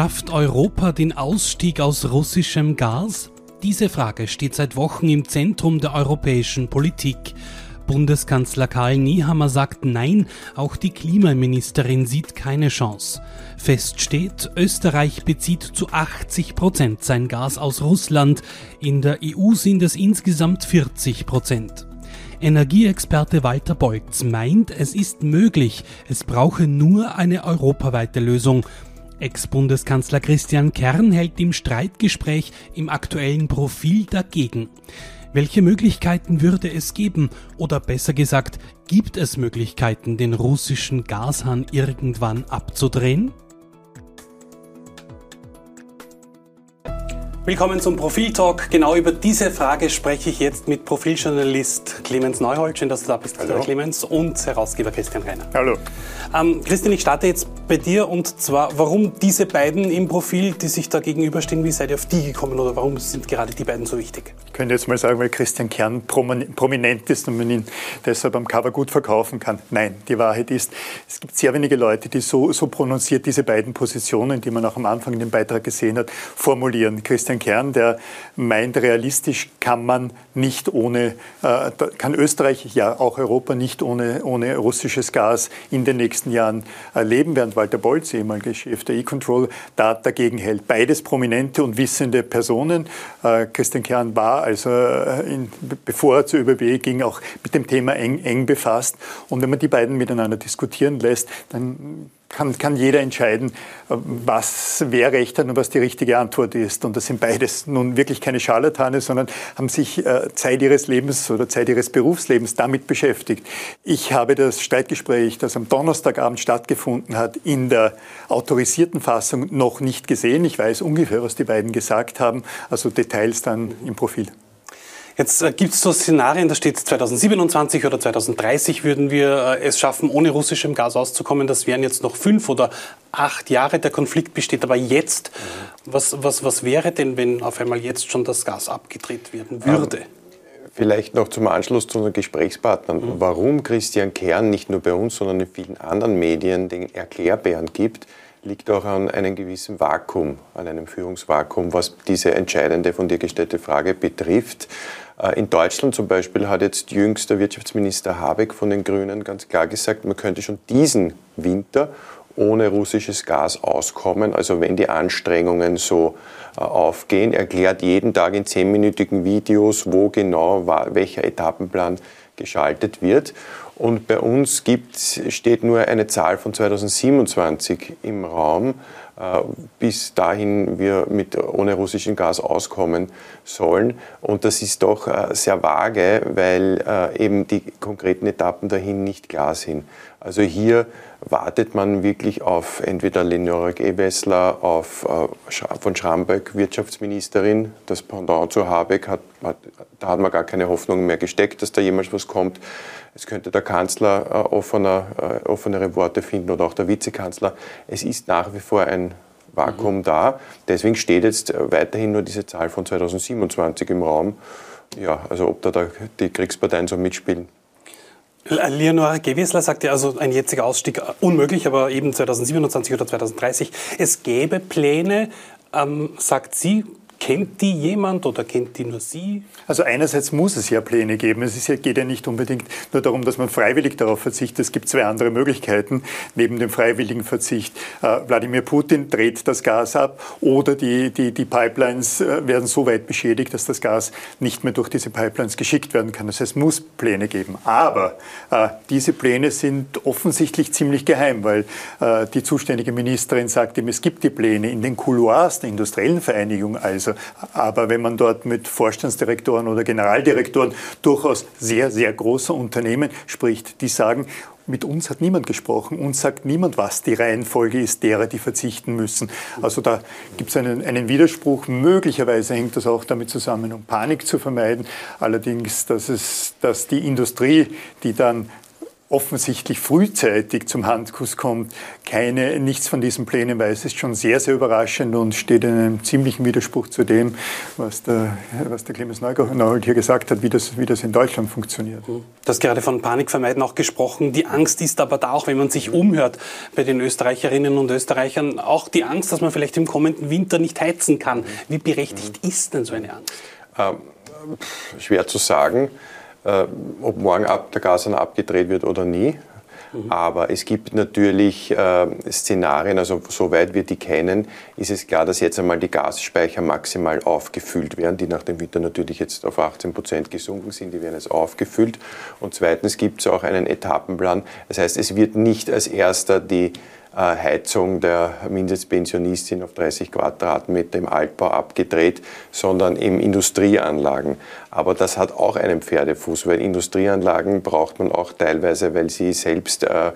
Schafft Europa den Ausstieg aus russischem Gas? Diese Frage steht seit Wochen im Zentrum der europäischen Politik. Bundeskanzler Karl Niehammer sagt Nein, auch die Klimaministerin sieht keine Chance. Fest steht, Österreich bezieht zu 80 Prozent sein Gas aus Russland, in der EU sind es insgesamt 40 Prozent. Energieexperte Walter Bolz meint, es ist möglich, es brauche nur eine europaweite Lösung. Ex-Bundeskanzler Christian Kern hält im Streitgespräch im aktuellen Profil dagegen. Welche Möglichkeiten würde es geben? Oder besser gesagt, gibt es Möglichkeiten, den russischen Gashahn irgendwann abzudrehen? Willkommen zum Profil-Talk. Genau über diese Frage spreche ich jetzt mit Profiljournalist Clemens Neuhold. Schön, dass du da bist, Hallo. Clemens, und Herausgeber Christian Reiner. Hallo. Ähm, Christian, ich starte jetzt bei dir und zwar, warum diese beiden im Profil, die sich da gegenüberstehen, wie seid ihr auf die gekommen oder warum sind gerade die beiden so wichtig? Ich könnte jetzt mal sagen, weil Christian Kern prominent ist und man ihn deshalb am Cover gut verkaufen kann. Nein, die Wahrheit ist, es gibt sehr wenige Leute, die so, so prononciert diese beiden Positionen, die man auch am Anfang in dem Beitrag gesehen hat, formulieren. Christian Kern, der meint, realistisch kann man nicht ohne, äh, kann Österreich, ja auch Europa nicht ohne, ohne russisches Gas in den nächsten Jahren leben, während Walter Bolz, ehemaliger Chef der E-Control, da dagegen hält. Beides prominente und wissende Personen. Äh, Christian Kern war also, äh, in, bevor er zur ÖBB ging, auch mit dem Thema eng, eng befasst. Und wenn man die beiden miteinander diskutieren lässt, dann kann, kann jeder entscheiden, was, wer recht hat und was die richtige Antwort ist. Und das sind beides nun wirklich keine Scharlatane, sondern haben sich äh, Zeit ihres Lebens oder Zeit ihres Berufslebens damit beschäftigt. Ich habe das Streitgespräch, das am Donnerstagabend stattgefunden hat, in der autorisierten Fassung noch nicht gesehen. Ich weiß ungefähr, was die beiden gesagt haben, also Details dann im Profil. Jetzt äh, gibt es so Szenarien, da steht 2027 oder 2030 würden wir äh, es schaffen, ohne russischem Gas auszukommen. Das wären jetzt noch fünf oder acht Jahre. Der Konflikt besteht aber jetzt. Mhm. Was, was, was wäre denn, wenn auf einmal jetzt schon das Gas abgedreht werden würde? Ähm, vielleicht noch zum Anschluss zu unseren Gesprächspartnern. Mhm. Warum Christian Kern nicht nur bei uns, sondern in vielen anderen Medien den Erklärbären gibt, liegt auch an einem gewissen Vakuum, an einem Führungsvakuum, was diese entscheidende von dir gestellte Frage betrifft. Äh, in Deutschland zum Beispiel hat jetzt jüngst der Wirtschaftsminister Habeck von den Grünen ganz klar gesagt, man könnte schon diesen Winter ohne russisches Gas auskommen. Also wenn die Anstrengungen so äh, aufgehen, erklärt jeden Tag in zehnminütigen Videos, wo genau welcher Etappenplan geschaltet wird. Und bei uns gibt, steht nur eine Zahl von 2027 im Raum, äh, bis dahin wir mit ohne russischem Gas auskommen sollen. Und das ist doch äh, sehr vage, weil äh, eben die konkreten Etappen dahin nicht klar sind. Also hier wartet man wirklich auf entweder Leonore Gewessler, auf von Schramböck, Wirtschaftsministerin, das Pendant zu Habeck, hat, hat, da hat man gar keine Hoffnung mehr gesteckt, dass da jemals was kommt. Es könnte der Kanzler äh, offener, äh, offenere Worte finden oder auch der Vizekanzler. Es ist nach wie vor ein Vakuum mhm. da. Deswegen steht jetzt weiterhin nur diese Zahl von 2027 im Raum. Ja, also ob da die Kriegsparteien so mitspielen. Leonore Gewessler sagte also, ein jetziger Ausstieg unmöglich, aber eben 2027 oder 2030. Es gäbe Pläne, ähm, sagt sie, Kennt die jemand oder kennt die nur Sie? Also einerseits muss es ja Pläne geben. Es ja, geht ja nicht unbedingt nur darum, dass man freiwillig darauf verzichtet. Es gibt zwei andere Möglichkeiten neben dem freiwilligen Verzicht. Äh, Wladimir Putin dreht das Gas ab oder die, die, die Pipelines äh, werden so weit beschädigt, dass das Gas nicht mehr durch diese Pipelines geschickt werden kann. Das heißt, es muss Pläne geben. Aber äh, diese Pläne sind offensichtlich ziemlich geheim, weil äh, die zuständige Ministerin sagt ihm, es gibt die Pläne in den Couloirs der industriellen Vereinigung also aber wenn man dort mit Vorstandsdirektoren oder Generaldirektoren durchaus sehr, sehr großer Unternehmen spricht, die sagen, mit uns hat niemand gesprochen. Uns sagt niemand, was die Reihenfolge ist derer, die verzichten müssen. Also da gibt es einen, einen, Widerspruch. Möglicherweise hängt das auch damit zusammen, um Panik zu vermeiden. Allerdings, dass, es, dass die Industrie, die dann offensichtlich frühzeitig zum Handkuss kommt, keine, nichts von diesen Plänen weiß, ist schon sehr, sehr überraschend und steht in einem ziemlichen Widerspruch zu dem, was der, was der Clemens Neugold hier gesagt hat, wie das, wie das in Deutschland funktioniert. Du hast gerade von Panikvermeiden auch gesprochen. Die Angst ist aber da auch, wenn man sich umhört bei den Österreicherinnen und Österreichern, auch die Angst, dass man vielleicht im kommenden Winter nicht heizen kann. Wie berechtigt ist denn so eine Angst? Ähm, schwer zu sagen äh, ob morgen ab, der Gashahn abgedreht wird oder nie. Mhm. Aber es gibt natürlich äh, Szenarien, also soweit wir die kennen, ist es klar, dass jetzt einmal die Gasspeicher maximal aufgefüllt werden, die nach dem Winter natürlich jetzt auf 18 Prozent gesunken sind, die werden jetzt aufgefüllt. Und zweitens gibt es auch einen Etappenplan. Das heißt, es wird nicht als erster die äh, Heizung der Mindestpensionistin auf 30 Quadratmeter im Altbau abgedreht, sondern in Industrieanlagen. Aber das hat auch einen Pferdefuß, weil Industrieanlagen braucht man auch teilweise, weil sie selbst äh,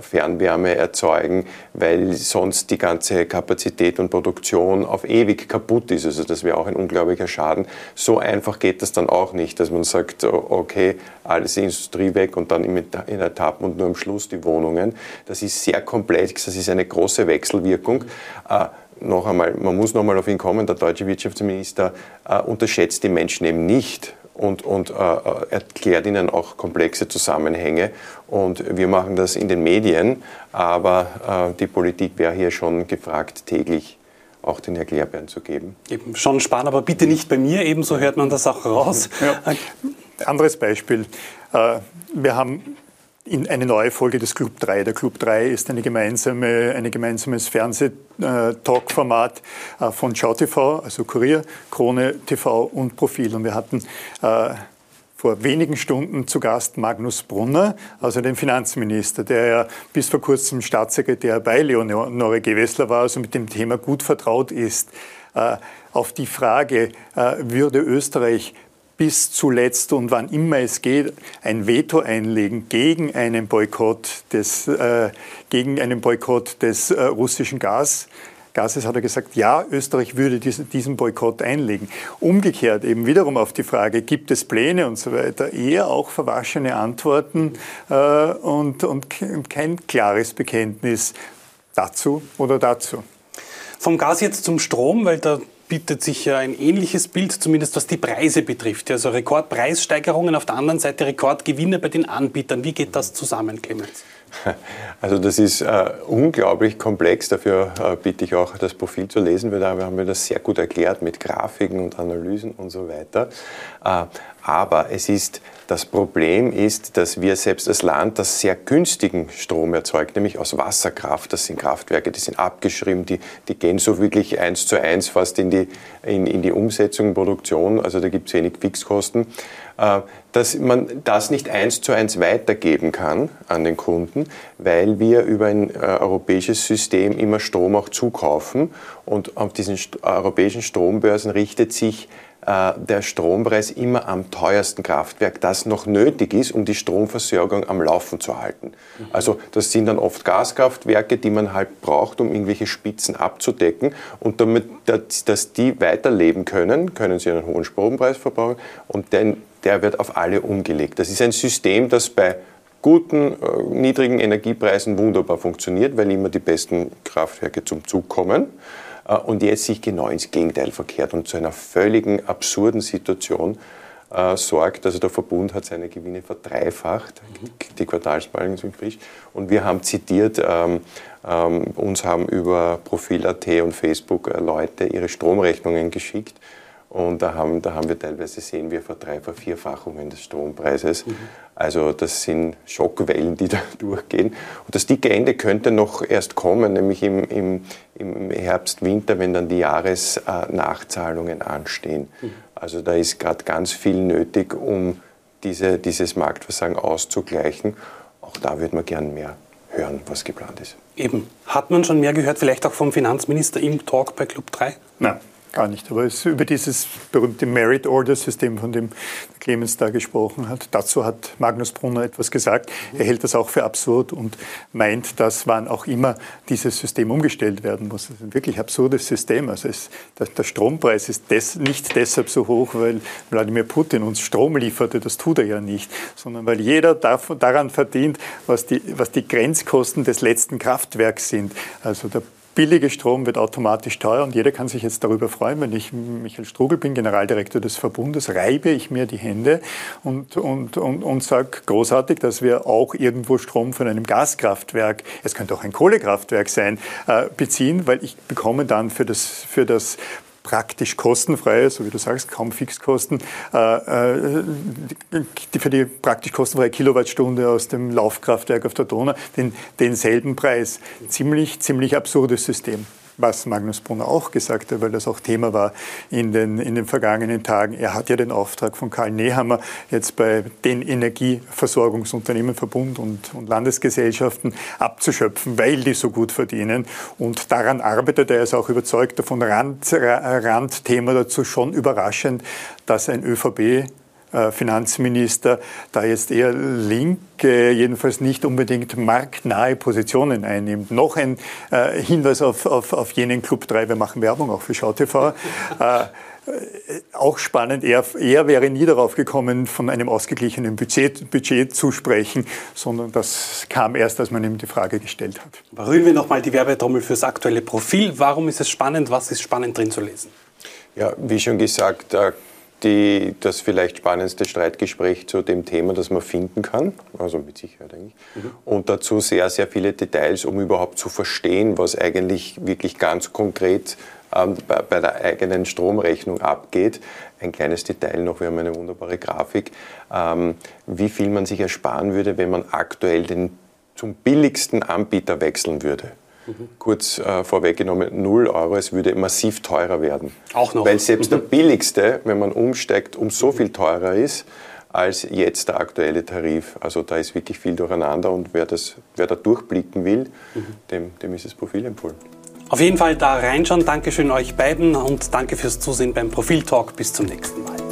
Fernwärme erzeugen, weil sonst die ganze Kapazität und Produktion auf ewig kaputt ist. Also das wäre auch ein unglaublicher Schaden. So einfach geht das dann auch nicht, dass man sagt, okay, alles Industrie weg und dann in Etappen und nur am Schluss die Wohnungen. Das ist sehr komplex, das ist eine große Wechselwirkung. Äh, noch einmal, man muss noch einmal auf ihn kommen, der deutsche Wirtschaftsminister äh, unterschätzt die Menschen eben nicht und, und äh, äh, erklärt ihnen auch komplexe Zusammenhänge. Und wir machen das in den Medien, aber äh, die Politik wäre hier schon gefragt, täglich auch den Erklärbären zu geben. Eben schon spannend, aber bitte nicht bei mir, ebenso hört man das auch raus. Ja. Anderes Beispiel. Äh, wir haben in eine neue Folge des Club 3. Der Club 3 ist eine gemeinsame, ein gemeinsames Fernsehtalk-Format äh, von Schau TV, also Kurier, Krone TV und Profil. Und wir hatten äh, vor wenigen Stunden zu Gast Magnus Brunner, also den Finanzminister, der ja bis vor kurzem Staatssekretär bei Leonore Gewessler war, also mit dem Thema gut vertraut ist. Äh, auf die Frage, würde Österreich bis zuletzt und wann immer es geht, ein Veto einlegen gegen einen Boykott des, äh, gegen einen Boykott des äh, russischen Gas. Gases hat er gesagt, ja, Österreich würde diesen Boykott einlegen. Umgekehrt eben wiederum auf die Frage, gibt es Pläne und so weiter, eher auch verwaschene Antworten äh, und, und kein klares Bekenntnis dazu oder dazu. Vom Gas jetzt zum Strom, weil da bietet sich ja ein ähnliches Bild, zumindest was die Preise betrifft. Also Rekordpreissteigerungen, auf der anderen Seite Rekordgewinne bei den Anbietern. Wie geht das zusammen, Clemens? Also das ist äh, unglaublich komplex, dafür äh, bitte ich auch das Profil zu lesen, weil da haben wir das sehr gut erklärt mit Grafiken und Analysen und so weiter. Äh, aber es ist, das Problem ist, dass wir selbst als Land das sehr günstigen Strom erzeugt, nämlich aus Wasserkraft. Das sind Kraftwerke, die sind abgeschrieben, die, die gehen so wirklich eins zu eins fast in die, in, in die Umsetzung, Produktion, also da gibt es wenig Fixkosten. Äh, dass man das nicht eins zu eins weitergeben kann an den Kunden, weil wir über ein äh, europäisches System immer Strom auch zukaufen und auf diesen europäischen Strombörsen richtet sich äh, der Strompreis immer am teuersten Kraftwerk, das noch nötig ist, um die Stromversorgung am Laufen zu halten. Mhm. Also das sind dann oft Gaskraftwerke, die man halt braucht, um irgendwelche Spitzen abzudecken. Und damit, dass die weiterleben können, können sie einen hohen Strompreis verbrauchen und den der wird auf alle umgelegt. Das ist ein System, das bei guten, äh, niedrigen Energiepreisen wunderbar funktioniert, weil immer die besten Kraftwerke zum Zug kommen äh, und jetzt sich genau ins Gegenteil verkehrt und zu einer völligen absurden Situation äh, sorgt. Also der Verbund hat seine Gewinne verdreifacht, mhm. die Quartalsbalken sind frisch. Und wir haben zitiert, ähm, ähm, uns haben über Profil.at und Facebook äh, Leute ihre Stromrechnungen geschickt und da haben, da haben wir teilweise sehen wir Verdrei-, Vervierfachungen des Strompreises. Mhm. Also das sind Schockwellen, die da durchgehen. Und das dicke Ende könnte noch erst kommen, nämlich im, im, im Herbst, Winter, wenn dann die Jahresnachzahlungen anstehen. Mhm. Also da ist gerade ganz viel nötig, um diese, dieses Marktversagen auszugleichen. Auch da würde man gern mehr hören, was geplant ist. Eben. Hat man schon mehr gehört, vielleicht auch vom Finanzminister im Talk bei Club 3? Nein. Gar nicht. Aber es über dieses berühmte Merit Order System, von dem Clemens da gesprochen hat, dazu hat Magnus Brunner etwas gesagt. Er hält das auch für absurd und meint, dass wann auch immer dieses System umgestellt werden muss. Das ist ein wirklich absurdes System. Also es, der Strompreis ist des, nicht deshalb so hoch, weil Wladimir Putin uns Strom lieferte, das tut er ja nicht, sondern weil jeder daran verdient, was die, was die Grenzkosten des letzten Kraftwerks sind. Also der billige Strom wird automatisch teuer und jeder kann sich jetzt darüber freuen. Wenn ich Michael Strugel bin, Generaldirektor des Verbundes, reibe ich mir die Hände und, und, und, und sage großartig, dass wir auch irgendwo Strom von einem Gaskraftwerk, es könnte auch ein Kohlekraftwerk sein, äh, beziehen, weil ich bekomme dann für das, für das praktisch kostenfreie, so wie du sagst, kaum Fixkosten, äh, äh, für die praktisch kostenfreie Kilowattstunde aus dem Laufkraftwerk auf der Donau den, denselben Preis. Ziemlich, ziemlich absurdes System was Magnus Brunner auch gesagt hat, weil das auch Thema war in den, in den vergangenen Tagen. Er hat ja den Auftrag von Karl Nehammer, jetzt bei den Energieversorgungsunternehmen, Verbund und, und Landesgesellschaften abzuschöpfen, weil die so gut verdienen. Und daran arbeitet er, ist auch überzeugt davon, Rand, Randthema dazu schon überraschend, dass ein ÖVP Finanzminister da jetzt eher linke, jedenfalls nicht unbedingt marktnahe Positionen einnimmt. Noch ein äh, Hinweis auf, auf, auf jenen Club 3, wir machen Werbung auch für SchauTV. äh, auch spannend, er, er, wäre nie darauf gekommen, von einem ausgeglichenen Budget, Budget, zu sprechen, sondern das kam erst, als man ihm die Frage gestellt hat. Berühren wir nochmal die Werbetrommel fürs aktuelle Profil. Warum ist es spannend? Was ist spannend drin zu lesen? Ja, wie schon gesagt, die, das vielleicht spannendste Streitgespräch zu dem Thema, das man finden kann, also mit Sicherheit eigentlich, mhm. und dazu sehr, sehr viele Details, um überhaupt zu verstehen, was eigentlich wirklich ganz konkret ähm, bei, bei, der eigenen Stromrechnung abgeht. Ein kleines Detail noch, wir haben eine wunderbare Grafik, ähm, wie viel man sich ersparen würde, wenn man aktuell den zum billigsten Anbieter wechseln würde. Mhm. Kurz äh, vorweggenommen, 0 Euro, es würde massiv teurer werden. Auch noch. Weil selbst mhm. der billigste, wenn man umsteigt, um so viel teurer ist als jetzt der aktuelle Tarif. Also da ist wirklich viel durcheinander und wer, das, wer da durchblicken will, mhm. dem, dem ist das Profil empfohlen. Auf jeden Fall da reinschauen. Dankeschön euch beiden und danke fürs Zusehen beim Profil Talk. Bis zum nächsten Mal.